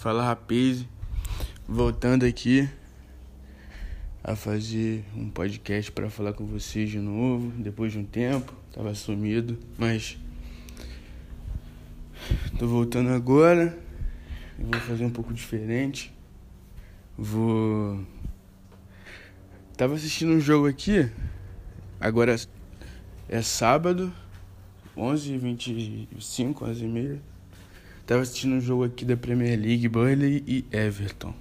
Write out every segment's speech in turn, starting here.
Fala rapaz, voltando aqui a fazer um podcast para falar com vocês de novo, depois de um tempo, tava sumido, mas tô voltando agora. Eu vou fazer um pouco diferente. Vou Tava assistindo um jogo aqui. Agora é sábado, 11h25, 11h30. Tava assistindo um jogo aqui da Premier League, Burnley e Everton.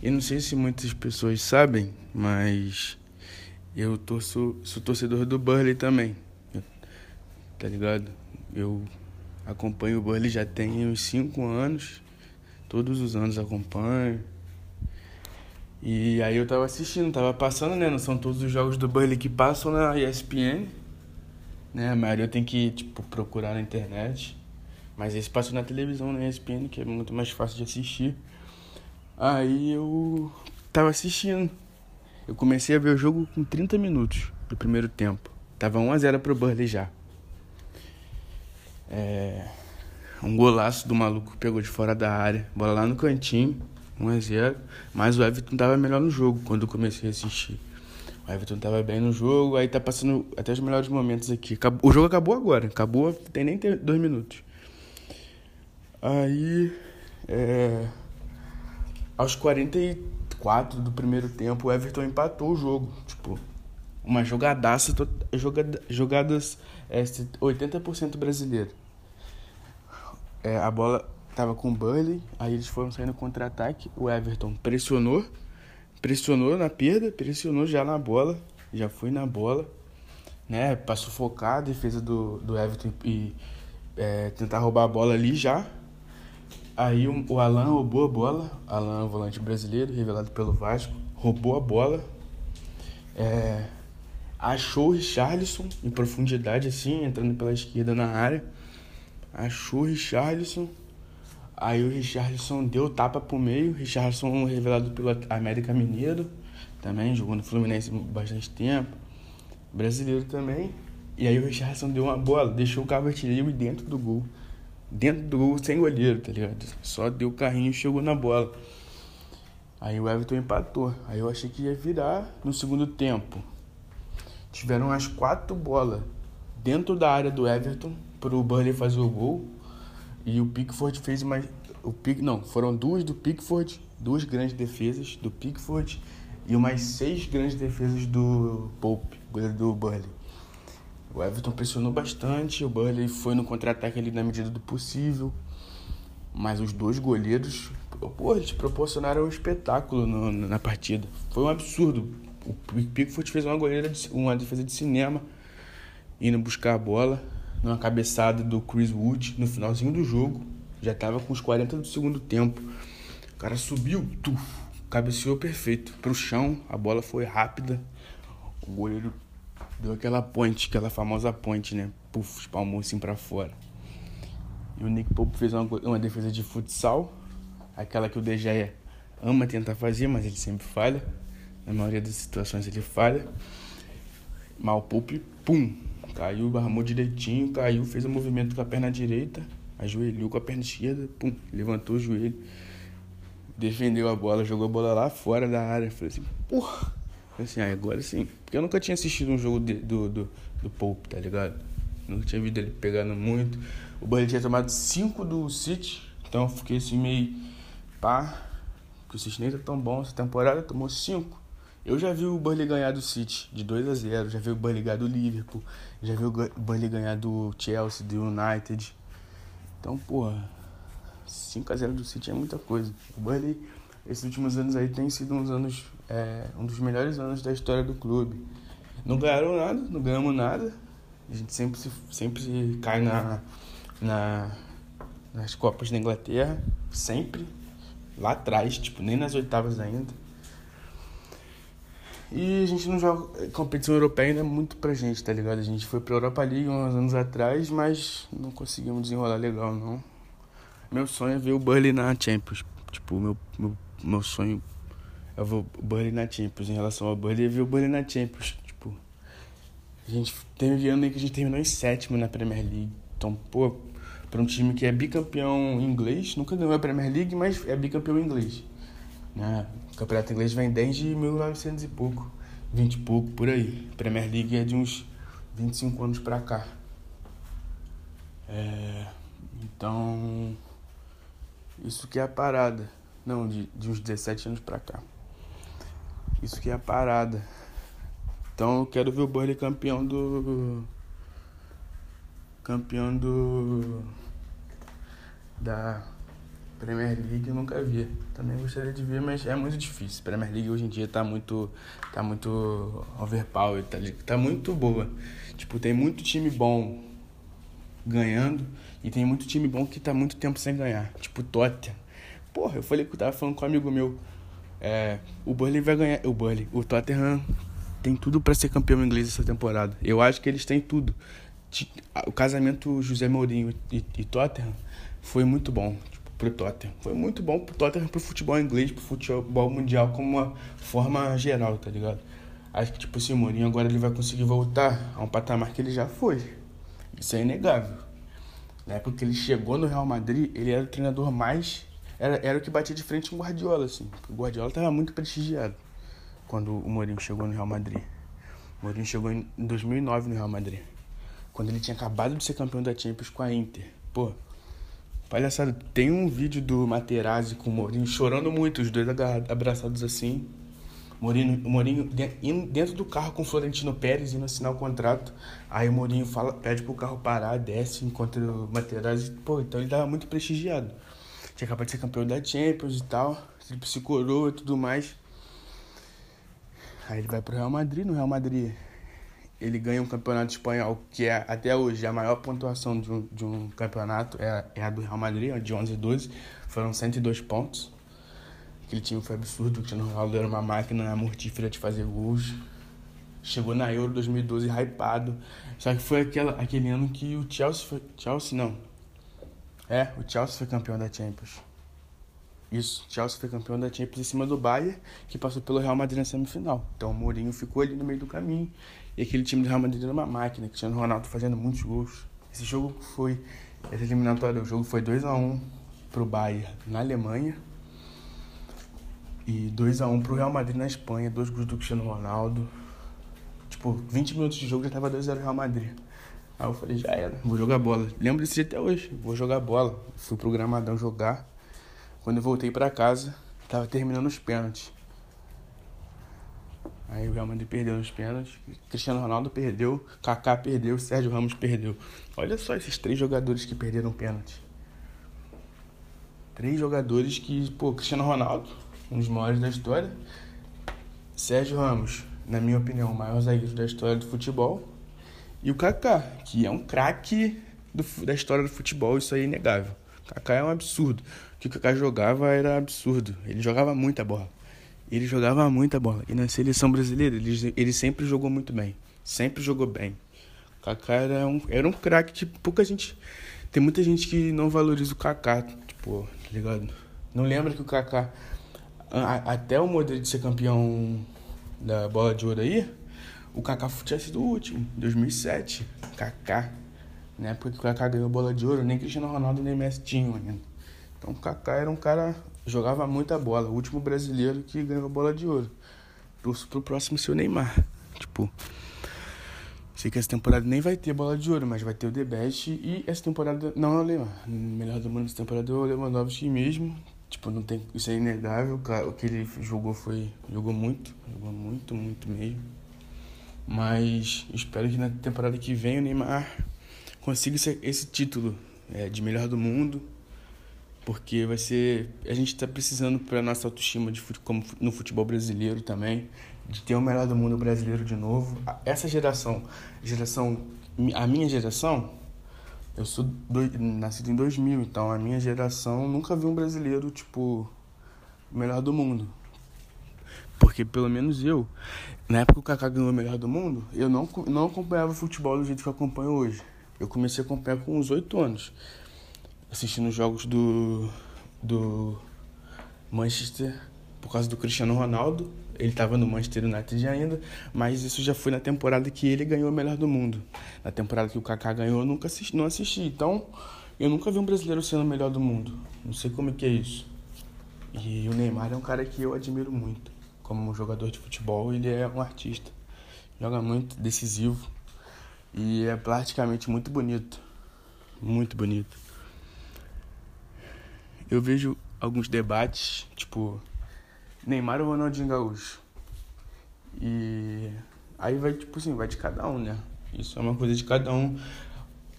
E não sei se muitas pessoas sabem, mas eu torço, sou torcedor do Burnley também. Tá ligado? Eu acompanho o Burnley já tem uns 5 anos. Todos os anos acompanho. E aí eu tava assistindo, tava passando, né? Não são todos os jogos do Burnley que passam na ESPN. Né? A maioria tem que, tipo, procurar na internet. Mas esse passou na televisão, na ESPN, que é muito mais fácil de assistir. Aí eu tava assistindo. Eu comecei a ver o jogo com 30 minutos do primeiro tempo. Tava 1x0 pro Burley já. É... Um golaço do maluco pegou de fora da área. Bola lá no cantinho. 1x0. Mas o Everton tava melhor no jogo quando eu comecei a assistir. O Everton tava bem no jogo, aí tá passando até os melhores momentos aqui. O jogo acabou agora, acabou, tem nem dois minutos. Aí, é, aos 44 do primeiro tempo, o Everton empatou o jogo. Tipo, uma jogadaça, jogada, jogadas é, 80% brasileiro. É, a bola tava com o Burley, aí eles foram saindo contra-ataque. O Everton pressionou, pressionou na perda, pressionou já na bola, já foi na bola, né? Pra sufocar a defesa do, do Everton e é, tentar roubar a bola ali já. Aí o, o Alan roubou a bola, Alan, volante brasileiro, revelado pelo Vasco, roubou a bola, é, achou o Richarlison em profundidade assim, entrando pela esquerda na área, achou o Richarlison, aí o Richarlison deu tapa pro meio, Richarlison revelado pelo América Mineiro, também jogou no Fluminense bastante tempo, brasileiro também, e aí o Richarlison deu uma bola, deixou o Cavaleiro dentro do gol dentro do gol sem goleiro, tá ligado? Só deu o carrinho e chegou na bola. Aí o Everton empatou. Aí eu achei que ia virar no segundo tempo. Tiveram as quatro bolas dentro da área do Everton pro Burnley fazer o gol. E o Pickford fez mais. O Pick, não, foram duas do Pickford, duas grandes defesas do Pickford e umas seis grandes defesas do Pope, goleiro do Burnley. O Everton pressionou bastante, o Burley foi no contra-ataque ali na medida do possível. Mas os dois goleiros, pô, eles proporcionaram um espetáculo no, na partida. Foi um absurdo. O Pickford fez uma goleira, de, uma defesa de cinema, indo buscar a bola, numa cabeçada do Chris Wood no finalzinho do jogo. Já tava com os 40 do segundo tempo. O cara subiu, tuf, cabeceou perfeito pro chão, a bola foi rápida. O goleiro Deu aquela ponte, aquela famosa ponte, né? Puf, espalmou assim pra fora. E o Nick Pope fez uma, uma defesa de futsal, aquela que o DG ama tentar fazer, mas ele sempre falha. Na maioria das situações ele falha. Mal Pope, pum, caiu, armou direitinho, caiu, fez o um movimento com a perna direita, ajoelhou com a perna esquerda, pum, levantou o joelho, defendeu a bola, jogou a bola lá fora da área. Falei assim, porra, Assim, ah, agora sim. Porque eu nunca tinha assistido um jogo de, do, do, do Pope, tá ligado? Nunca tinha visto ele pegando muito. O Burnley tinha tomado 5 do City, então eu fiquei assim meio pá. Porque o City nem tá tão bom essa temporada, tomou 5. Eu já vi o Burnley ganhar do City de 2 a 0 já vi o Burnley ganhar do Liverpool, já vi o Burnley ganhar do Chelsea, do United. Então, porra, 5 a 0 do City é muita coisa. O Burnley esses últimos anos aí tem sido uns anos, é, um dos melhores anos da história do clube. Não ganharam nada, não ganhamos nada. A gente sempre se, sempre se cai na, na, nas Copas da Inglaterra, sempre. Lá atrás, tipo, nem nas oitavas ainda. E a gente não joga. Competição europeia ainda é muito pra gente, tá ligado? A gente foi pra Europa League uns anos atrás, mas não conseguimos desenrolar legal, não. Meu sonho é ver o Burley na Champions. Tipo, meu, meu meu sonho é ver o Burley na Champions. Em relação ao Burley, é ver o Burley na Champions. Tipo, a gente teve ano aí que a gente terminou em sétimo na Premier League. Então, pô, para um time que é bicampeão inglês, nunca ganhou a Premier League, mas é bicampeão inglês. Né? O campeonato inglês vem desde 1900 e pouco, 20 e pouco, por aí. A Premier League é de uns 25 anos para cá. É, então, isso que é a parada. Não, de, de uns 17 anos pra cá. Isso que é a parada. Então eu quero ver o Burnley campeão do. Campeão do. Da Premier League eu nunca vi. Também gostaria de ver, mas é muito difícil. Premier League hoje em dia tá muito. tá muito overpower, tá, tá muito boa. Tipo, tem muito time bom ganhando e tem muito time bom que tá muito tempo sem ganhar. Tipo Tottenham. Porra, eu falei que eu tava falando com um amigo meu. É, o Burnley vai ganhar. O Burnley, o Tottenham tem tudo para ser campeão inglês essa temporada. Eu acho que eles têm tudo. O casamento José Mourinho e, e Tottenham foi muito bom tipo, pro Tottenham. Foi muito bom pro Tottenham pro futebol inglês, pro futebol mundial como uma forma geral, tá ligado? Acho que tipo, esse Mourinho agora ele vai conseguir voltar a um patamar que ele já foi. Isso é inegável. Na época que ele chegou no Real Madrid, ele era o treinador mais. Era, era o que batia de frente com o Guardiola, assim. O Guardiola estava muito prestigiado quando o Mourinho chegou no Real Madrid. O Mourinho chegou em 2009 no Real Madrid. Quando ele tinha acabado de ser campeão da Champions com a Inter. Pô, palhaçada. Tem um vídeo do Materazzi com o Mourinho chorando muito, os dois abraçados assim. Mourinho, o Mourinho dentro do carro com o Florentino Pérez indo assinar o contrato. Aí o Mourinho fala, pede pro carro parar, desce, encontra o Materazzi. Pô, então ele tava muito prestigiado. Tinha acabado de ser campeão da Champions e tal. Se coroa e tudo mais. Aí ele vai pro Real Madrid. No Real Madrid ele ganha um campeonato espanhol que é até hoje a maior pontuação de um, de um campeonato. É, é a do Real Madrid, de 11 e 12. Foram 102 pontos. Aquele time foi absurdo, o Cristiano Ronaldo era uma máquina mortífera de fazer gols. Chegou na Euro 2012 hypado. Só que foi aquela, aquele ano que o Chelsea foi. Chelsea não. É, o Chelsea foi campeão da Champions. Isso, o Chelsea foi campeão da Champions em cima do Bayern, que passou pelo Real Madrid na semifinal. Então o Mourinho ficou ali no meio do caminho. E aquele time do Real Madrid era uma máquina, Cristiano Ronaldo fazendo muitos gols. Esse jogo foi. Essa eliminatória, o jogo foi 2x1 um pro Bayern na Alemanha. E 2x1 um pro Real Madrid na Espanha, dois gols do Cristiano Ronaldo. Tipo, 20 minutos de jogo já tava 2x0 Real Madrid. Aí eu falei, já era, vou jogar bola. Lembro desse dia até hoje, vou jogar bola. Fui pro Gramadão jogar. Quando eu voltei pra casa, tava terminando os pênaltis. Aí o Real Madrid perdeu os pênaltis, Cristiano Ronaldo perdeu, Kaká perdeu, Sérgio Ramos perdeu. Olha só esses três jogadores que perderam pênalti. Três jogadores que, pô, Cristiano Ronaldo, um dos maiores da história. Sérgio Ramos, na minha opinião, o maior zagueiro da história do futebol. E o Kaká, que é um craque da história do futebol, isso aí é inegável. O Kaká é um absurdo. O que o Kaká jogava era absurdo. Ele jogava muita bola. Ele jogava muita bola. E na seleção brasileira, ele, ele sempre jogou muito bem. Sempre jogou bem. O Kaká era um, era um craque que tipo, pouca gente. Tem muita gente que não valoriza o Kaká, tipo, tá ligado? Não lembra que o Kaká até o Modric ser campeão da bola de ouro aí, o Kaká tinha sido o último, 2007. Kaká. Na época que o Kaká ganhou bola de ouro, nem Cristiano Ronaldo nem Messi tinham ainda. Então o Kaká era um cara, jogava muita bola, o último brasileiro que ganhou bola de ouro. Torço pro próximo ser o Neymar. Tipo, sei que essa temporada nem vai ter bola de ouro, mas vai ter o The Best e essa temporada não é o Neymar. Melhor do mundo nessa temporada é o Lewandowski mesmo. Tipo, não tem, isso é inegável. O que ele jogou foi. Jogou muito. Jogou muito, muito mesmo. Mas espero que na temporada que vem o Neymar consiga esse, esse título é, de melhor do mundo. Porque vai ser. A gente está precisando para nossa autoestima de, como no futebol brasileiro também. De ter o melhor do mundo brasileiro de novo. Essa geração, geração. A minha geração, eu sou do, nascido em 2000, então a minha geração nunca viu um brasileiro, tipo, melhor do mundo. Porque pelo menos eu, na época que o Kaká ganhou o melhor do mundo, eu não, não acompanhava futebol do jeito que eu acompanho hoje. Eu comecei a acompanhar com uns 8 anos, assistindo jogos do, do Manchester por causa do Cristiano Ronaldo ele estava no Manchester United ainda, mas isso já foi na temporada que ele ganhou o melhor do mundo. Na temporada que o Kaká ganhou, eu nunca assisti, não assisti. Então, Eu nunca vi um brasileiro sendo o melhor do mundo. Não sei como é que é isso. E o Neymar é um cara que eu admiro muito. Como jogador de futebol, ele é um artista. Joga muito, decisivo. E é praticamente muito bonito. Muito bonito. Eu vejo alguns debates, tipo, Neymar ou Ronaldinho Gaúcho. E aí vai, tipo assim, vai de cada um, né? Isso é uma coisa de cada um.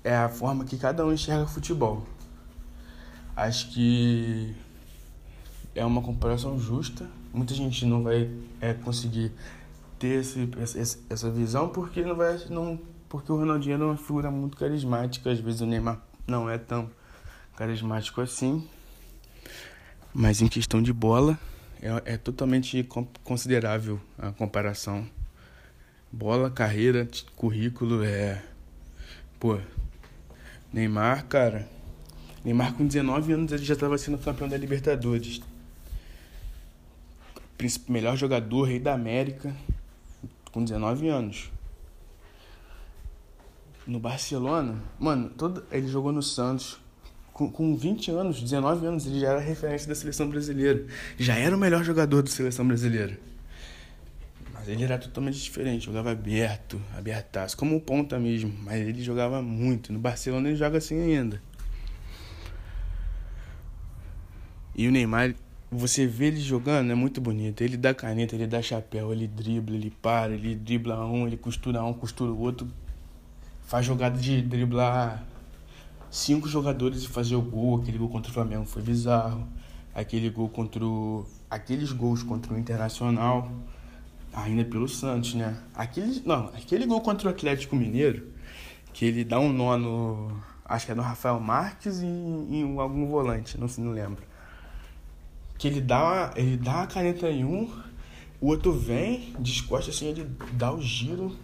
É a forma que cada um enxerga futebol. Acho que é uma comparação justa. Muita gente não vai é, conseguir ter esse, essa, visão porque não vai não porque o Ronaldinho é uma figura muito carismática às vezes o Neymar não é tão carismático assim. Mas em questão de bola é, é totalmente considerável a comparação. Bola carreira currículo é pô Neymar cara Neymar com 19 anos ele já estava sendo campeão da Libertadores melhor jogador, rei da América, com 19 anos. No Barcelona, mano, todo, ele jogou no Santos. Com, com 20 anos, 19 anos, ele já era referência da seleção brasileira. Já era o melhor jogador da seleção brasileira. Mas ele era totalmente diferente, jogava aberto, abertaço, como um ponta mesmo. Mas ele jogava muito. No Barcelona ele joga assim ainda. E o Neymar você vê ele jogando, é muito bonito. Ele dá caneta, ele dá chapéu, ele dribla, ele para, ele dribla um, ele costura um, costura o outro. Faz jogada de driblar cinco jogadores e fazer o gol. Aquele gol contra o Flamengo foi bizarro. Aquele gol contra o... Aqueles gols contra o Internacional, ainda pelo Santos, né? Aquele, não, aquele gol contra o Atlético Mineiro, que ele dá um nó no... Acho que é no Rafael Marques e em algum volante, não, não lembro que ele dá, ele dá a caneta em um, o outro vem, descosta assim, ele dá o giro,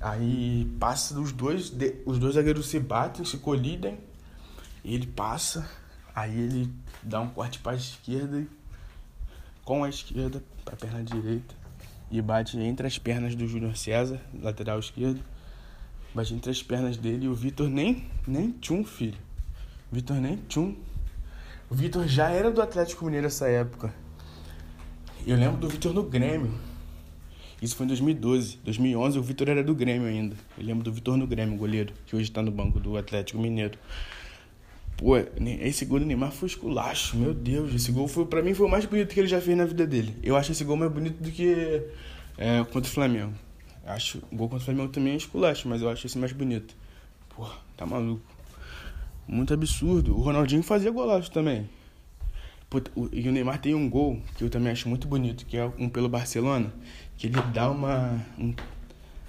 aí passa os dois, os dois zagueiros se batem, se colidem, ele passa, aí ele dá um corte para a esquerda, com a esquerda para a perna direita, e bate entre as pernas do Júnior César, lateral esquerdo, bate entre as pernas dele e o Vitor nem, nem tchum, filho. Vitor nem tchum. O Vitor já era do Atlético Mineiro nessa época. Eu lembro do Vitor no Grêmio. Isso foi em 2012. 2011 o Vitor era do Grêmio ainda. Eu lembro do Vitor no Grêmio, goleiro, que hoje está no banco do Atlético Mineiro. Pô, esse gol do Neymar foi esculacho, meu Deus. Esse gol foi, pra mim foi o mais bonito que ele já fez na vida dele. Eu acho esse gol mais bonito do que é, contra o Flamengo. Acho o gol contra o Flamengo também é esculacho, mas eu acho esse mais bonito. Pô, tá maluco. Muito absurdo. O Ronaldinho fazia golaço também. E o Neymar tem um gol que eu também acho muito bonito, que é um pelo Barcelona, que ele dá uma. Um,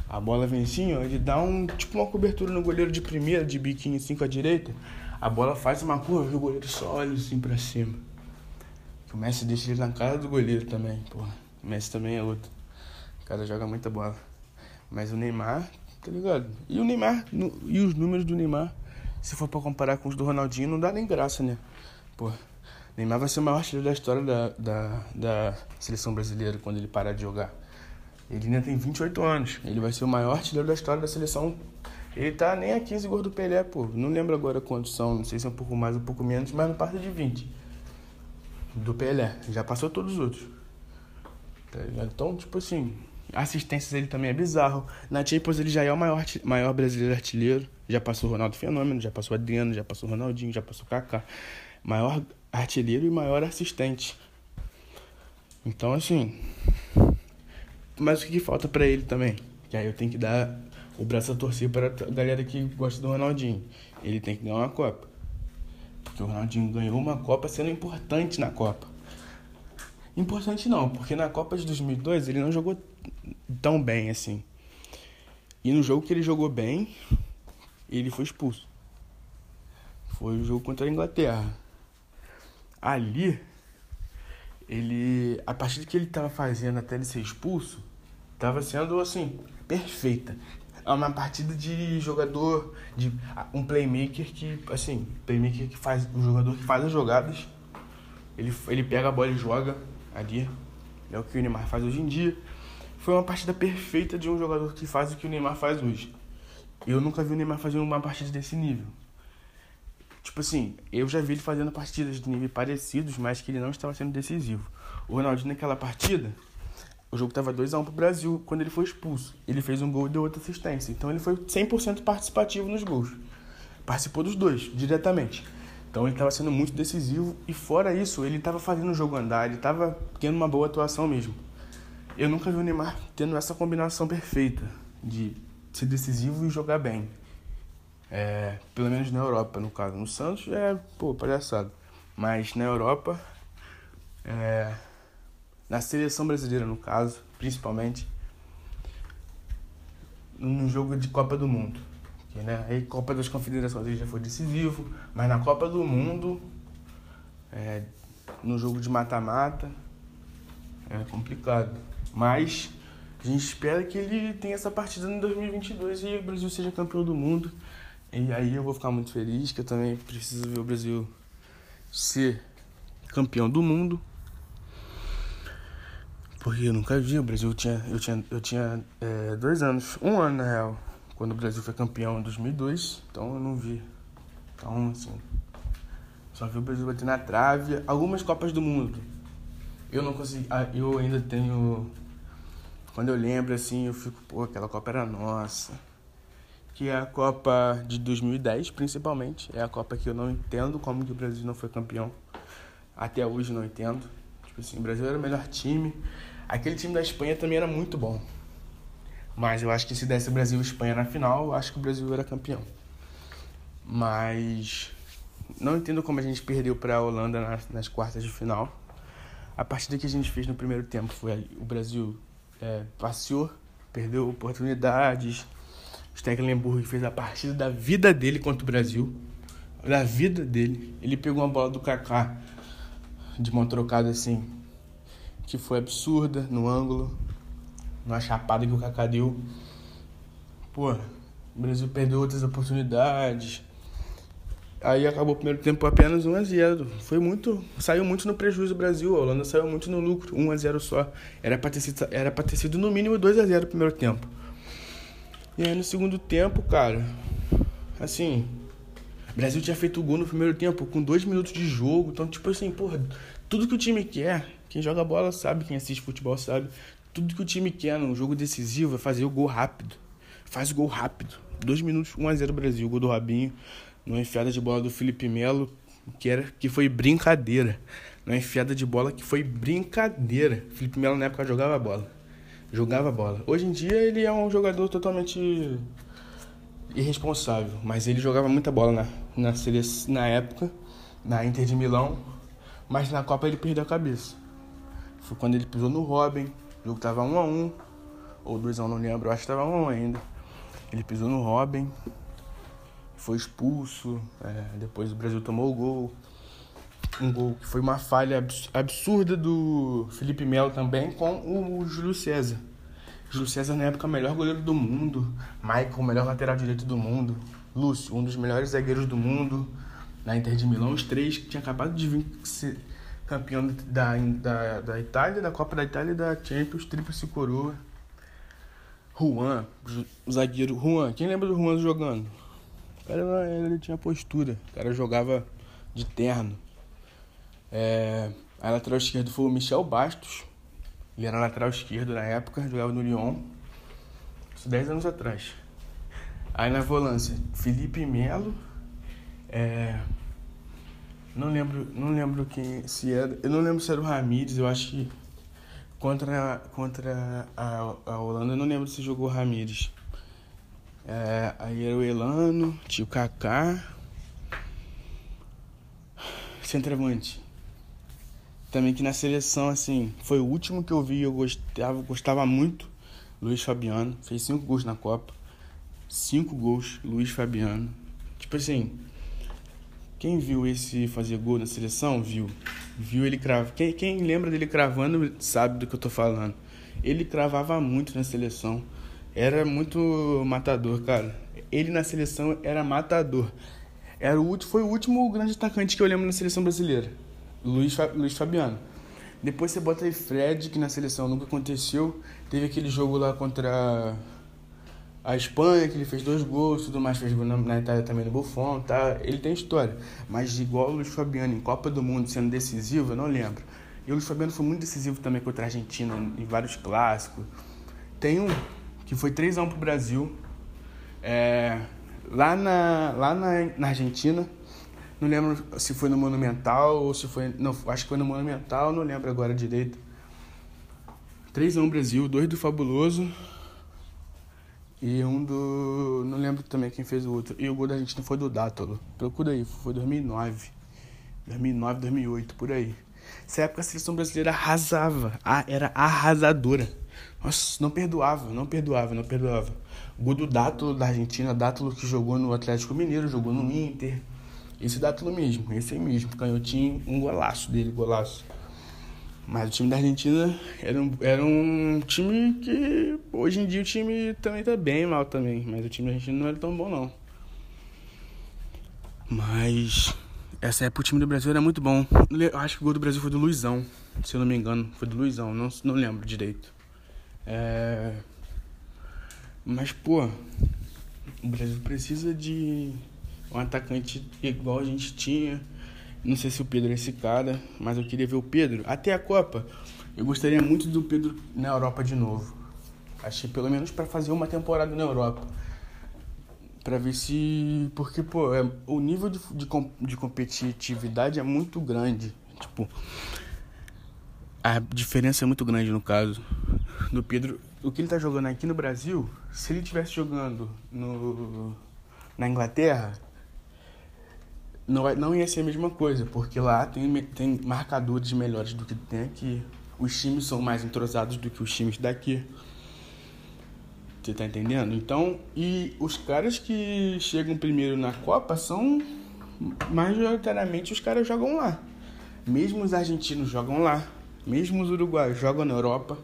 a bola vem assim, ó, ele dá um tipo uma cobertura no goleiro de primeira, de biquinho assim com a direita. A bola faz uma curva e o goleiro só olha assim pra cima. O Messi deixa ele na cara do goleiro também, porra. O Messi também é outro. O cara joga muita bola. Mas o Neymar, tá ligado? E o Neymar, no, e os números do Neymar se for pra comparar com os do Ronaldinho, não dá nem graça, né? Pô, Neymar vai ser o maior artilheiro da história da, da, da seleção brasileira quando ele parar de jogar. Ele ainda tem 28 anos. Ele vai ser o maior artilheiro da história da seleção. Ele tá nem a 15 gols do Pelé, pô. Não lembro agora quantos são. Não sei se é um pouco mais, um pouco menos, mas não passa de 20. Do Pelé. Já passou todos os outros. Tá então, tipo assim, assistências ele também é bizarro. Na Champions ele já é o maior, maior brasileiro artilheiro. Já passou o Ronaldo Fenômeno, já passou o Adriano, já passou o Ronaldinho, já passou Kaká. Maior artilheiro e maior assistente. Então, assim. Mas o que, falta para ele também? Que aí eu tenho que dar o braço a torcer para galera que gosta do Ronaldinho. Ele tem que ganhar uma Copa. Porque o Ronaldinho ganhou uma Copa sendo importante na Copa. Importante não, porque na Copa de 2002 ele não jogou tão bem assim. E no jogo que ele jogou bem, ele foi expulso. Foi o jogo contra a Inglaterra. Ali, ele. A partida que ele estava fazendo até ele ser expulso, estava sendo assim, perfeita. É uma partida de jogador, de um playmaker que, assim, playmaker que faz. Um jogador que faz as jogadas. Ele, ele pega a bola e joga ali. É o que o Neymar faz hoje em dia. Foi uma partida perfeita de um jogador que faz o que o Neymar faz hoje. Eu nunca vi o Neymar fazer uma partida desse nível. Tipo assim, eu já vi ele fazendo partidas de nível parecidos, mas que ele não estava sendo decisivo. O Ronaldinho naquela partida, o jogo estava 2 a 1 um pro Brasil quando ele foi expulso. Ele fez um gol e deu outra assistência. Então ele foi 100% participativo nos gols. Participou dos dois, diretamente. Então ele estava sendo muito decisivo e fora isso, ele estava fazendo o jogo andar, ele estava tendo uma boa atuação mesmo. Eu nunca vi o Neymar tendo essa combinação perfeita de ser decisivo e jogar bem. É, pelo menos na Europa, no caso. No Santos é, pô, palhaçada. Mas na Europa, é, na seleção brasileira, no caso, principalmente, no jogo de Copa do Mundo. Que, né, aí Copa das Confederações ele já foi decisivo, mas na Copa do Mundo, é, no jogo de mata-mata, é complicado. Mas a gente espera que ele tenha essa partida em 2022 e o Brasil seja campeão do mundo. E aí eu vou ficar muito feliz, que eu também preciso ver o Brasil ser campeão do mundo. Porque eu nunca vi o Brasil. Tinha, eu tinha, eu tinha é, dois anos, um ano na real, quando o Brasil foi campeão em 2002. Então eu não vi. Então, assim. Só vi o Brasil bater na trave. Algumas Copas do Mundo. Eu não consegui. Ah, eu ainda tenho. Quando eu lembro, assim, eu fico, pô, aquela Copa era nossa que é a Copa de 2010, principalmente. É a Copa que eu não entendo como que o Brasil não foi campeão. Até hoje não entendo. Tipo assim, o Brasil era o melhor time. Aquele time da Espanha também era muito bom. Mas eu acho que se desse Brasil e Espanha na final, eu acho que o Brasil era campeão. Mas não entendo como a gente perdeu para a Holanda nas, nas, quartas de final. A partida que a gente fez no primeiro tempo foi o Brasil é, passeou, perdeu oportunidades, Stecklenburg fez a partida da vida dele contra o Brasil. Da vida dele. Ele pegou uma bola do Kaká de mão trocada assim, que foi absurda no ângulo, numa chapada que o Kaká deu. Pô, o Brasil perdeu outras oportunidades. Aí acabou o primeiro tempo apenas 1 a 0. Foi muito, saiu muito no prejuízo do Brasil. A Holanda saiu muito no lucro, 1 a 0 só. Era para ter sido, era para ter sido no mínimo 2 a 0 no primeiro tempo. E aí no segundo tempo, cara, assim, o Brasil tinha feito o gol no primeiro tempo com dois minutos de jogo. Então, tipo assim, porra, tudo que o time quer, quem joga bola sabe, quem assiste futebol sabe, tudo que o time quer num jogo decisivo é fazer o gol rápido. Faz o gol rápido. Dois minutos, 1x0 Brasil, gol do Rabinho, numa enfiada de bola do Felipe Melo, que, era, que foi brincadeira. Numa enfiada de bola que foi brincadeira. Felipe Melo na época jogava bola jogava bola. Hoje em dia ele é um jogador totalmente irresponsável, mas ele jogava muita bola na, na, na época, na Inter de Milão, mas na Copa ele perdeu a cabeça. Foi quando ele pisou no Robin, o jogo tava 1 a 1 ou 2 a 1 não lembro, acho que tava 1 ainda. Ele pisou no Robin, foi expulso, é, depois o Brasil tomou o gol um gol que foi uma falha absurda do Felipe Melo também com o Júlio César. Júlio César na época melhor goleiro do mundo, Michael o melhor lateral direito do mundo, Lúcio um dos melhores zagueiros do mundo na Inter de Milão, os três que tinham acabado de vir ser campeão da, da, da Itália, da Copa da Itália e da Champions, tríplice coroa. Juan, zagueiro Juan, quem lembra do Juan jogando? O cara ele tinha postura, o cara jogava de terno. É, a lateral esquerdo foi o Michel Bastos. Ele era lateral esquerdo na época, jogava no Lyon. Isso 10 anos atrás. Aí na volância, Felipe Melo. É, não lembro, não lembro quem se era. Eu não lembro se era o Ramires, eu acho que contra, contra a, a Holanda, eu não lembro se jogou o Ramires. É, aí era o Elano, tio Kaká. Centroavante também que na seleção, assim, foi o último que eu vi eu gostava, gostava muito. Luiz Fabiano, fez cinco gols na Copa. Cinco gols, Luiz Fabiano. Tipo assim, quem viu esse fazer gol na seleção, viu. Viu ele cravar. Quem, quem lembra dele cravando sabe do que eu tô falando. Ele cravava muito na seleção. Era muito matador, cara. Ele na seleção era matador. Era o, foi o último grande atacante que eu lembro na seleção brasileira. Luiz, Luiz Fabiano. Depois você bota aí Fred, que na seleção nunca aconteceu. Teve aquele jogo lá contra a Espanha, que ele fez dois gols, tudo mais, fez gol na, na Itália também no Buffon, tá? Ele tem história. Mas igual o Luiz Fabiano em Copa do Mundo sendo decisivo, eu não lembro. E o Luiz Fabiano foi muito decisivo também contra a Argentina em vários clássicos. Tem um que foi 3x1 pro Brasil. É, lá na, lá na, na Argentina. Não lembro se foi no Monumental ou se foi. Não, acho que foi no Monumental, não lembro agora direito. 3x1 Brasil, dois do Fabuloso e um do. Não lembro também quem fez o outro. E o gol da Argentina foi do Dátolo. Procura aí, foi 2009. 2009, 2008, por aí. Nessa época a seleção brasileira arrasava. Era arrasadora. Nossa, não perdoava, não perdoava, não perdoava. O gol do Dátolo da Argentina, Dátolo que jogou no Atlético Mineiro, jogou no Inter. Esse Dátolo mesmo, esse mesmo. Canhotinho, um golaço dele, golaço. Mas o time da Argentina era um, era um time que hoje em dia o time também tá bem mal também. Mas o time da Argentina não era tão bom não. Mas essa época o time do Brasil era muito bom. Eu acho que o gol do Brasil foi do Luizão, se eu não me engano. Foi do Luizão, não, não lembro direito. É... Mas, pô, o Brasil precisa de um atacante igual a gente tinha não sei se o Pedro é esse cara, mas eu queria ver o Pedro. Até a Copa, eu gostaria muito do Pedro na Europa de novo. Achei pelo menos para fazer uma temporada na Europa. Pra ver se. Porque, pô, é... o nível de, de, de competitividade é muito grande. Tipo. A diferença é muito grande no caso do Pedro. O que ele tá jogando aqui no Brasil, se ele estivesse jogando no, na Inglaterra, não, não ia ser a mesma coisa, porque lá tem, tem marcadores melhores do que tem aqui. Os times são mais entrosados do que os times daqui. Você tá entendendo? Então, e os caras que chegam primeiro na Copa são majoritariamente os caras jogam lá. Mesmo os argentinos jogam lá, mesmo os uruguaios jogam na Europa.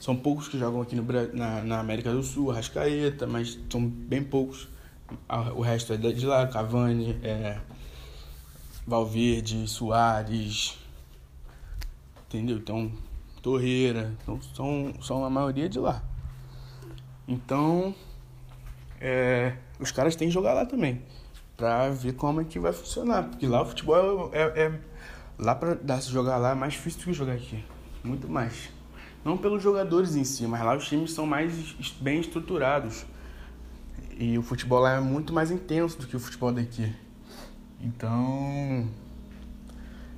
São poucos que jogam aqui no, na, na América do Sul, Rascaeta, mas são bem poucos. O resto é de lá, Cavani, é, Valverde, Soares, entendeu? Então, Torreira, então, são, são a maioria de lá. Então, é, os caras têm que jogar lá também, pra ver como é que vai funcionar, porque lá o futebol é, é, é lá pra jogar lá é mais difícil do que jogar aqui, muito mais. Não pelos jogadores em si, mas lá os times são mais bem estruturados. E o futebol lá é muito mais intenso do que o futebol daqui. Então,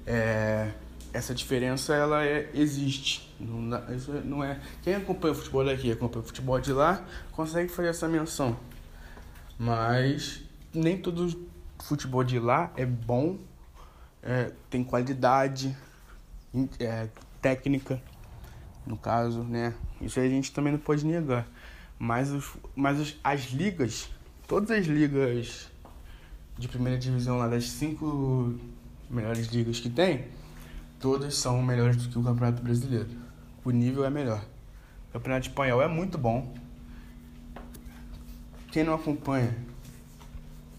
é, essa diferença ela é, existe. Não, isso não é. Quem acompanha o futebol daqui, acompanha o futebol de lá, consegue fazer essa menção. Mas nem todo futebol de lá é bom, é, tem qualidade, é, técnica, no caso, né? Isso a gente também não pode negar. Mas, os, mas as, as ligas, todas as ligas de primeira divisão lá das cinco melhores ligas que tem, todas são melhores do que o Campeonato Brasileiro. O nível é melhor. O Campeonato Espanhol é muito bom. Quem não acompanha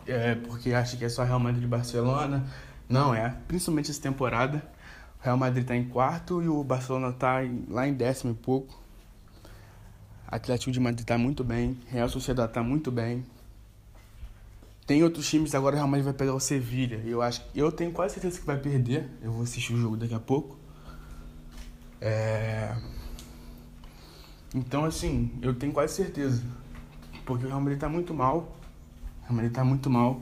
é porque acha que é só Real Madrid e Barcelona. Não é, principalmente essa temporada. O Real Madrid está em quarto e o Barcelona está lá em décimo e pouco. Atlético de Madrid está muito bem, Real Sociedade está muito bem, tem outros times, agora o Real Madrid vai pegar o Sevilha. Eu acho eu tenho quase certeza que vai perder. Eu vou assistir o jogo daqui a pouco. É... Então, assim, eu tenho quase certeza. Porque o Real Madrid tá muito mal. O Real Madrid tá muito mal.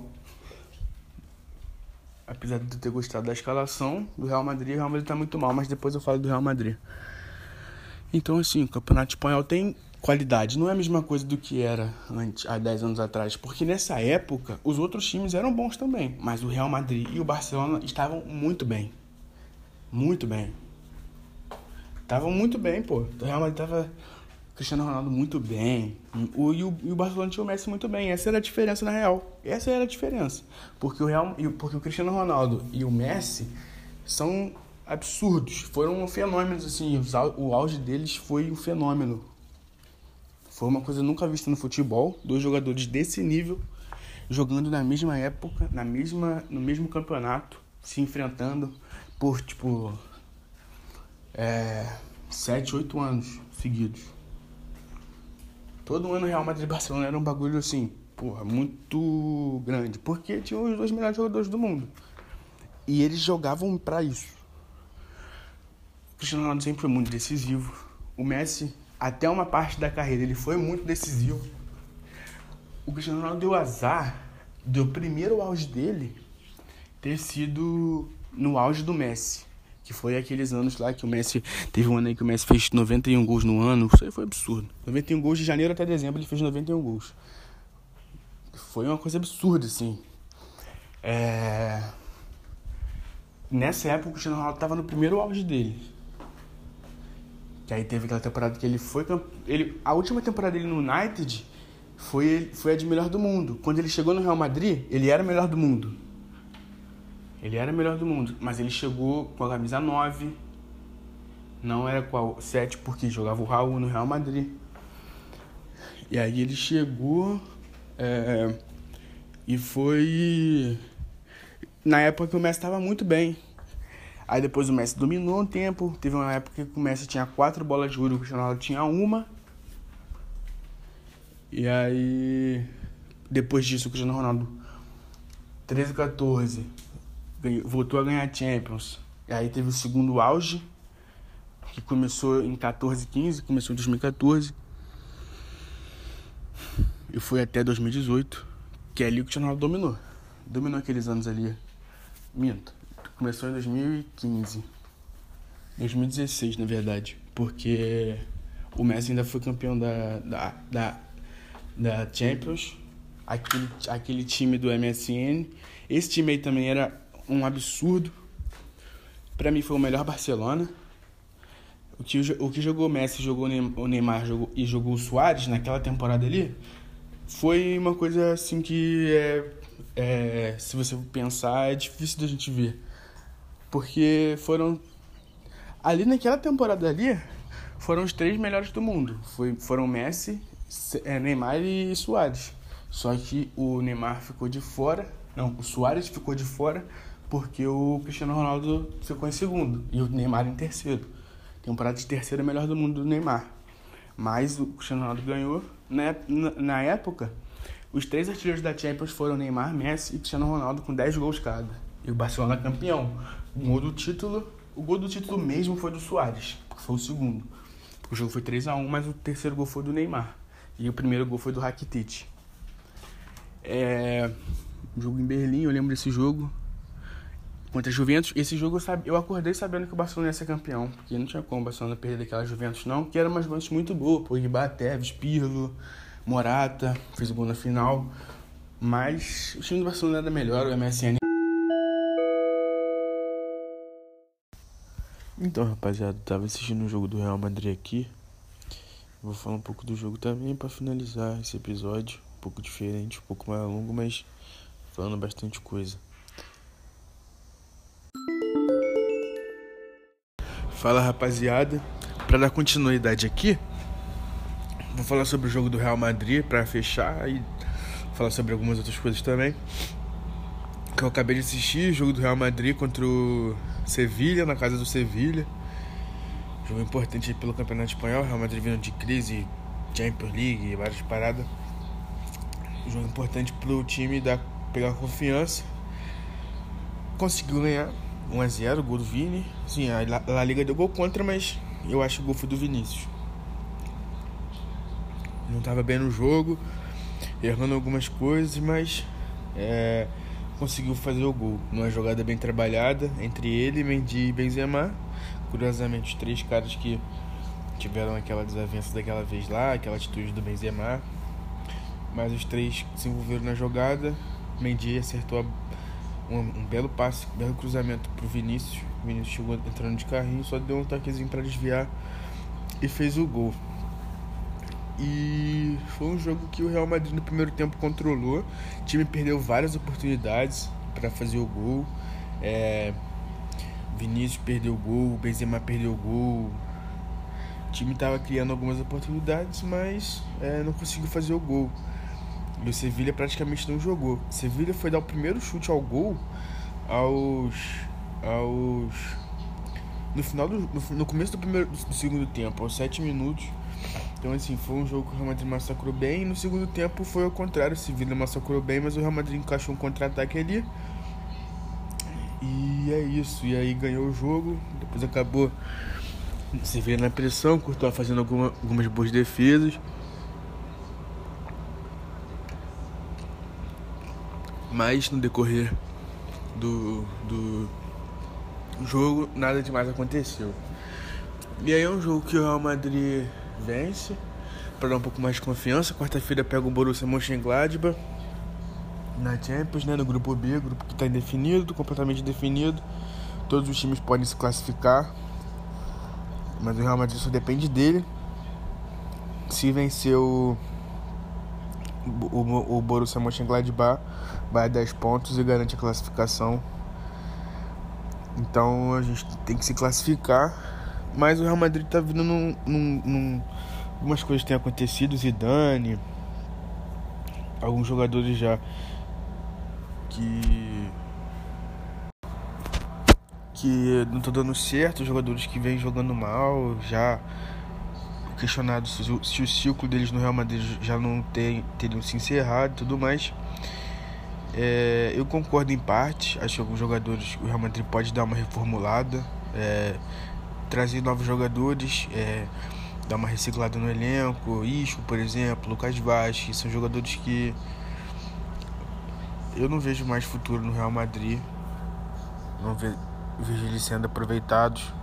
Apesar de eu ter gostado da escalação do Real Madrid, o Real Madrid tá muito mal, mas depois eu falo do Real Madrid. Então, assim, o Campeonato Espanhol tem qualidade. Não é a mesma coisa do que era antes, há 10 anos atrás, porque nessa época os outros times eram bons também, mas o Real Madrid e o Barcelona estavam muito bem. Muito bem. Estavam muito bem, pô. O Real Madrid tava Cristiano Ronaldo muito bem. O, e, o, e o Barcelona tinha o Messi muito bem. Essa era a diferença na real. Essa era a diferença. Porque o, Real, porque o Cristiano Ronaldo e o Messi são absurdos. Foram fenômenos, assim. O auge deles foi um fenômeno. Foi uma coisa nunca vista no futebol, dois jogadores desse nível jogando na mesma época, na mesma, no mesmo campeonato, se enfrentando por tipo é, sete, oito anos seguidos. Todo ano Real Madrid e Barcelona era um bagulho assim, porra, muito grande. Porque tinham os dois melhores jogadores do mundo. E eles jogavam para isso. O Cristiano Ronaldo sempre foi muito decisivo. O Messi, até uma parte da carreira, ele foi muito decisivo. O Cristiano Ronaldo deu azar do primeiro auge dele ter sido no auge do Messi. Que foi aqueles anos lá que o Messi. Teve um ano aí que o Messi fez 91 gols no ano. Isso aí foi absurdo. 91 gols de janeiro até dezembro ele fez 91 gols. Foi uma coisa absurda, assim. É... Nessa época o Cristiano Ronaldo estava no primeiro auge dele. Que aí teve aquela temporada que ele foi. Ele, a última temporada dele no United foi, foi a de melhor do mundo. Quando ele chegou no Real Madrid, ele era o melhor do mundo. Ele era o melhor do mundo, mas ele chegou com a camisa 9. Não era com a 7 porque jogava o Raul no Real Madrid. E aí ele chegou é, e foi na época que o Messi estava muito bem. Aí depois o Messi dominou um tempo. Teve uma época que o Messi tinha quatro bolas de ouro, o Cristiano Ronaldo tinha uma. E aí depois disso o Cristiano Ronaldo 13 14 voltou a ganhar Champions. E aí teve o segundo auge, que começou em 14 15, começou em 2014. E foi até 2018, que é ali que o Ronaldo dominou. Dominou aqueles anos ali. Minto. Começou em 2015. 2016, na verdade. Porque o Messi ainda foi campeão da, da, da, da Champions. Aquele, aquele time do MSN. Esse time aí também era um absurdo. Para mim foi o melhor Barcelona. O que, o que jogou Messi, jogou o Neymar jogou, e jogou o Soares naquela temporada ali foi uma coisa assim que é, é, se você pensar é difícil da gente ver. Porque foram ali naquela temporada ali foram os três melhores do mundo. Foi, foram Messi, é, Neymar e Soares. Só que o Neymar ficou de fora, não, o Soares ficou de fora porque o Cristiano Ronaldo ficou em segundo e o Neymar em terceiro. Temporada de terceiro melhor do mundo do Neymar. Mas o Cristiano Ronaldo ganhou. Na, na época, os três artilheiros da Champions foram Neymar, Messi e Cristiano Ronaldo com 10 gols cada. E o Barcelona campeão. O gol do título, o gol do título mesmo foi do Soares, que foi o segundo. O jogo foi 3 a 1 mas o terceiro gol foi do Neymar. E o primeiro gol foi do Rakitic. É, jogo em Berlim, eu lembro desse jogo contra a Juventus. Esse jogo eu, sabe, eu acordei sabendo que o Barcelona ia ser campeão, porque não tinha como o Barcelona perder daquela Juventus, não, que era uma Juventus muito boa, Pogba, Tevez, Pirlo, Morata, fez o gol na final. Mas o time do Barcelona era melhor, o MSN. Então, rapaziada, tava assistindo o jogo do Real Madrid aqui. Vou falar um pouco do jogo também para finalizar esse episódio. Um pouco diferente, um pouco mais longo, mas falando bastante coisa. Fala rapaziada, para dar continuidade aqui, vou falar sobre o jogo do Real Madrid para fechar e falar sobre algumas outras coisas também. Que eu acabei de assistir, jogo do Real Madrid contra o Sevilha, na casa do Sevilha. Jogo importante pelo Campeonato Espanhol, Real Madrid vindo de crise, Champions League várias paradas. Jogo importante pro time dar, pegar confiança. Conseguiu ganhar 1x0, gol do Vini. Sim, a La Liga deu gol contra, mas eu acho que o gol foi do Vinícius. Não estava bem no jogo, errando algumas coisas, mas é, conseguiu fazer o gol. Numa jogada bem trabalhada entre ele, Mendy e Benzema. Curiosamente, os três caras que tiveram aquela desavença daquela vez lá, aquela atitude do Benzema. Mas os três se envolveram na jogada. Mendy acertou a um, um, belo passe, um belo cruzamento pro Vinícius. O Vinícius chegou entrando de carrinho, só deu um toquezinho para desviar e fez o gol. E foi um jogo que o Real Madrid no primeiro tempo controlou. O time perdeu várias oportunidades para fazer o gol. É, Vinícius perdeu o gol, Benzema perdeu o gol. O time estava criando algumas oportunidades, mas é, não conseguiu fazer o gol. E o Sevilha praticamente não jogou. Sevilha foi dar o primeiro chute ao gol aos. aos. No final do. no, começo do primeiro do segundo tempo, aos 7 minutos. Então, assim, foi um jogo que o Real Madrid massacrou bem. E no segundo tempo foi ao contrário. O Sevilla massacrou bem, mas o Real Madrid encaixou um contra-ataque ali. E é isso. E aí ganhou o jogo. Depois acabou se vê na pressão. Courtois fazendo alguma, algumas boas defesas. Mas no decorrer do, do jogo, nada demais aconteceu. E aí é um jogo que o Real Madrid vence para dar um pouco mais de confiança. Quarta-feira pega o Borussia Mönchengladbach na Champions, né, no grupo B, grupo que está indefinido, completamente definido. Todos os times podem se classificar, mas o Real Madrid só depende dele. Se vencer o o, o Borussia Mönchengladbach vai a 10 pontos e garante a classificação. Então a gente tem que se classificar. Mas o Real Madrid tá vindo num. num, num algumas coisas têm acontecido, Zidane, alguns jogadores já que que não estão dando certo, jogadores que vêm jogando mal, já questionado se, se, o ciclo deles no Real Madrid já não ter, teriam se encerrado e tudo mais. É, eu concordo em parte, acho que alguns jogadores o Real Madrid pode dar uma reformulada, é, trazer novos jogadores, é, dar uma reciclada no elenco, Isco, por exemplo, Lucas Vaz, são jogadores que eu não vejo mais futuro no Real Madrid, não vejo eles sendo aproveitados.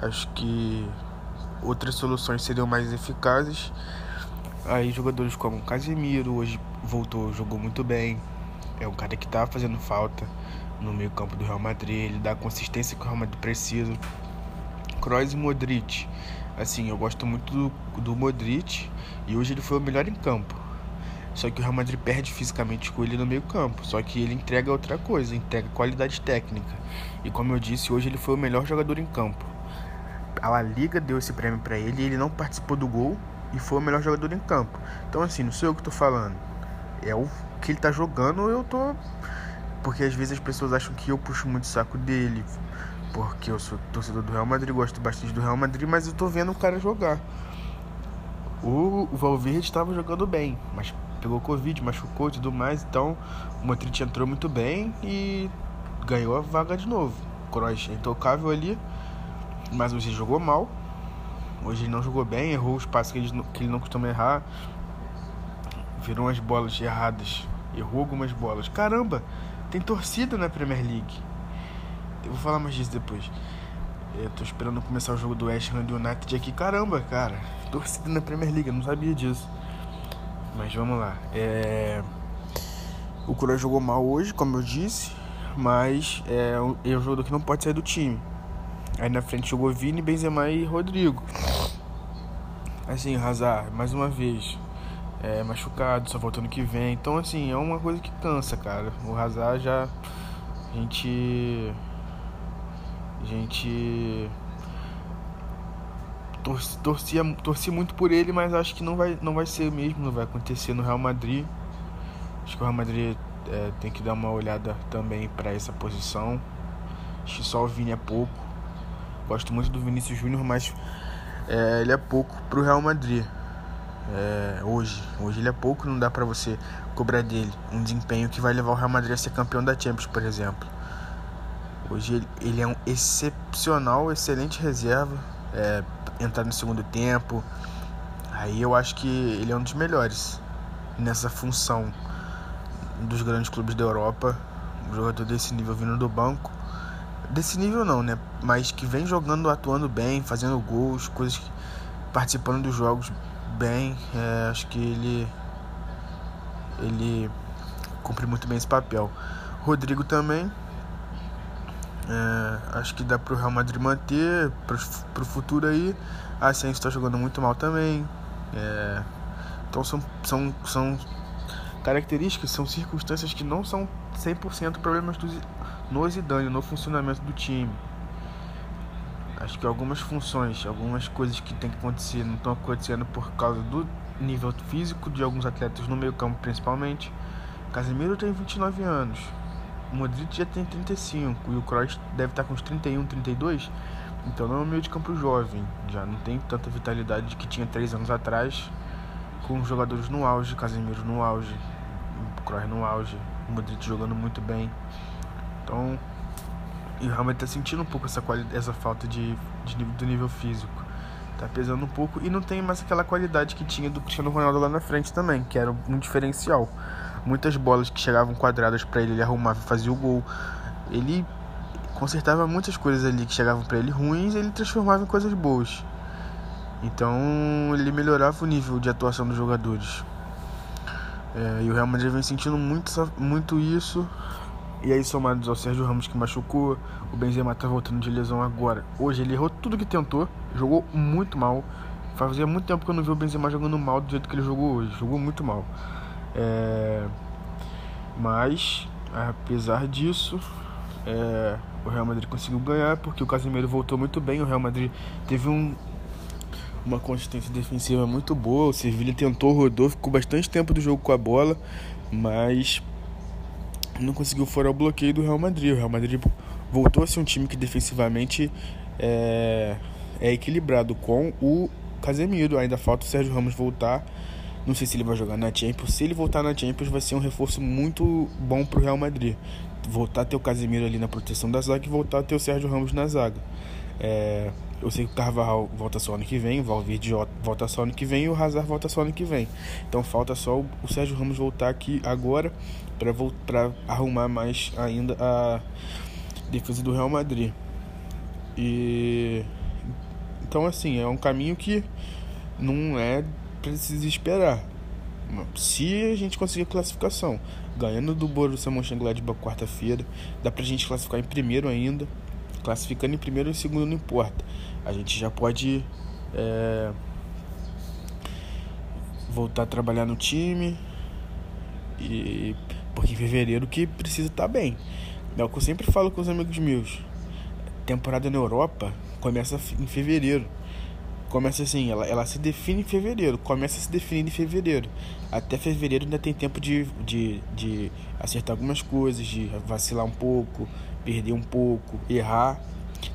Acho que outras soluções seriam mais eficazes. Aí jogadores como Casemiro hoje voltou, jogou muito bem. É um cara que tá fazendo falta no meio campo do Real Madrid. Ele dá a consistência que o Real Madrid precisa. Kroos e Modric. Assim, eu gosto muito do, do Modric e hoje ele foi o melhor em campo. Só que o Real Madrid perde fisicamente com ele no meio campo. Só que ele entrega outra coisa, entrega qualidade técnica. E como eu disse, hoje ele foi o melhor jogador em campo a La Liga deu esse prêmio para ele e ele não participou do gol e foi o melhor jogador em campo. Então, assim, não sou eu que tô falando. É o que ele tá jogando, eu tô. Porque às vezes as pessoas acham que eu puxo muito o saco dele. Porque eu sou torcedor do Real Madrid, gosto bastante do Real Madrid, mas eu tô vendo o cara jogar. O, o Valverde estava jogando bem, mas pegou Covid, machucou e tudo mais. Então o Modric entrou muito bem e ganhou a vaga de novo. Kroos é intocável ali. Mas hoje ele jogou mal. Hoje ele não jogou bem, errou os passos que ele, que ele não costuma errar. Virou umas bolas erradas. Errou algumas bolas. Caramba, tem torcida na Premier League. Eu vou falar mais disso depois. Eu tô esperando começar o jogo do West Ham United aqui. Caramba, cara. Torcida na Premier League, eu não sabia disso. Mas vamos lá. É... O Cura jogou mal hoje, como eu disse. Mas é, é um jogador que não pode sair do time. Aí na frente jogou Vini, Benzema e Rodrigo. Assim, Hazard, mais uma vez, é, machucado, só voltando que vem. Então, assim, é uma coisa que cansa, cara. O Hazard já. A gente. A gente. Torci, torcia, torci muito por ele, mas acho que não vai, não vai ser mesmo, não vai acontecer no Real Madrid. Acho que o Real Madrid é, tem que dar uma olhada também para essa posição. Acho que só o Vini é pouco. Gosto muito do Vinícius Júnior, mas é, ele é pouco pro Real Madrid. É, hoje, hoje ele é pouco, não dá para você cobrar dele um desempenho que vai levar o Real Madrid a ser campeão da Champions, por exemplo. Hoje ele, ele é um excepcional, excelente reserva, é, entrar no segundo tempo. Aí eu acho que ele é um dos melhores nessa função dos grandes clubes da Europa. Um jogador desse nível vindo do banco desse nível não, né? Mas que vem jogando, atuando bem, fazendo gols, coisas, participando dos jogos bem. É, acho que ele ele cumpre muito bem esse papel. Rodrigo também. É, acho que dá pro Real Madrid manter pro, pro futuro aí. A Asensio está jogando muito mal também. É, então são, são, são características, são circunstâncias que não são 100% problemas do, no Zidane, no funcionamento do time. Acho que algumas funções, algumas coisas que tem que acontecer não estão acontecendo por causa do nível físico de alguns atletas no meio campo principalmente. Casemiro tem 29 anos, o Modric já tem 35 e o Kroos deve estar com uns 31, 32. Então não é um meio de campo jovem, já não tem tanta vitalidade que tinha três anos atrás, com jogadores no auge, Casemiro no auge, Kroos no auge, Modric jogando muito bem. Então, e o Real Madrid tá sentindo um pouco essa, essa falta de, de, do nível físico. Tá pesando um pouco e não tem mais aquela qualidade que tinha do Cristiano Ronaldo lá na frente também, que era um diferencial. Muitas bolas que chegavam quadradas para ele, ele arrumava e fazia o gol. Ele consertava muitas coisas ali que chegavam para ele ruins, ele transformava em coisas boas. Então ele melhorava o nível de atuação dos jogadores. É, e o Real Madrid vem sentindo muito, muito isso. E aí, somados ao Sérgio Ramos que machucou, o Benzema tá voltando de lesão agora. Hoje ele errou tudo que tentou, jogou muito mal. Fazia muito tempo que eu não vi o Benzema jogando mal do jeito que ele jogou hoje. Jogou muito mal. É... Mas, apesar disso, é, o Real Madrid conseguiu ganhar porque o Casemiro voltou muito bem. O Real Madrid teve um, uma consistência defensiva muito boa. O Sevilla tentou, rodou, ficou bastante tempo do jogo com a bola, mas não conseguiu fora o bloqueio do Real Madrid. O Real Madrid voltou a ser um time que defensivamente é, é equilibrado com o Casemiro. Ainda falta o Sérgio Ramos voltar. Não sei se ele vai jogar na Champions. Se ele voltar na Champions, vai ser um reforço muito bom para o Real Madrid voltar a ter o Casemiro ali na proteção da zaga e voltar a ter o Sérgio Ramos na zaga. É, eu sei que o Carvajal volta só ano que vem, o Valverde volta só ano que vem e o Hazard volta só ano que vem. Então falta só o, Sérgio Ramos voltar aqui agora para arrumar mais ainda a defesa do Real Madrid. E então assim, é um caminho que não é para se desesperar. Se a gente conseguir a classificação, ganhando do Borussia Mönchengladbach quarta-feira, dá pra gente classificar em primeiro ainda. Classificando em primeiro em segundo não importa. A gente já pode é, voltar a trabalhar no time. E porque em fevereiro que precisa estar tá bem. É o que eu sempre falo com os amigos meus. Temporada na Europa começa em fevereiro. Começa assim, ela, ela se define em fevereiro, começa a se definir em fevereiro. Até fevereiro ainda tem tempo de, de, de acertar algumas coisas, de vacilar um pouco, perder um pouco, errar.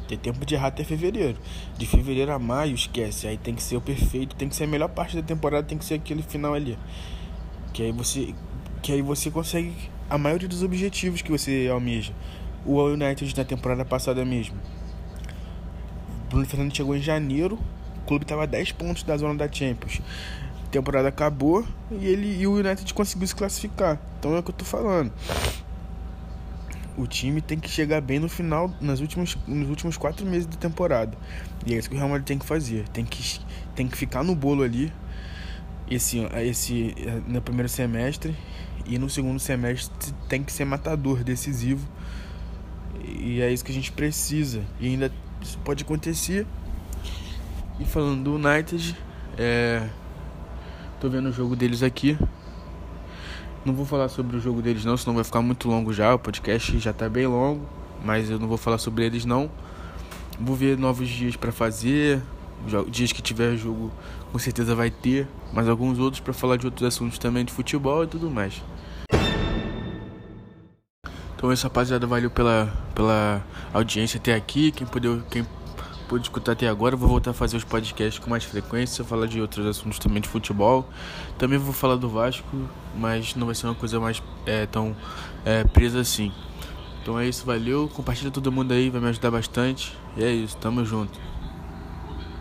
Tem tempo de errar até fevereiro. De fevereiro a maio, esquece. Aí tem que ser o perfeito, tem que ser a melhor parte da temporada, tem que ser aquele final ali. Que aí você, que aí você consegue a maioria dos objetivos que você almeja. O United na temporada passada mesmo. Bruno Fernandes chegou em janeiro, o clube estava a 10 pontos da zona da Champions. A temporada acabou e ele e o United conseguiu se classificar. Então é o que eu tô falando. O time tem que chegar bem no final, nas últimas, nos últimos quatro meses da temporada. E é isso que o Real Madrid tem que fazer. Tem que, tem que ficar no bolo ali esse, esse, no primeiro semestre. E no segundo semestre tem que ser matador, decisivo. E é isso que a gente precisa. E ainda isso pode acontecer e falando do United, é... tô vendo o jogo deles aqui. Não vou falar sobre o jogo deles não, senão vai ficar muito longo já. O podcast já tá bem longo, mas eu não vou falar sobre eles não. Vou ver novos dias para fazer. Dias que tiver jogo, com certeza vai ter, mas alguns outros para falar de outros assuntos também de futebol e tudo mais. Então essa rapaziada valeu pela, pela audiência até aqui. Quem puder, quem pôde escutar até agora. vou voltar a fazer os podcasts com mais frequência, falar de outros assuntos também de futebol. Também vou falar do Vasco, mas não vai ser uma coisa mais é, tão é, presa assim. Então é isso, valeu. Compartilha todo mundo aí, vai me ajudar bastante. E é isso, tamo junto.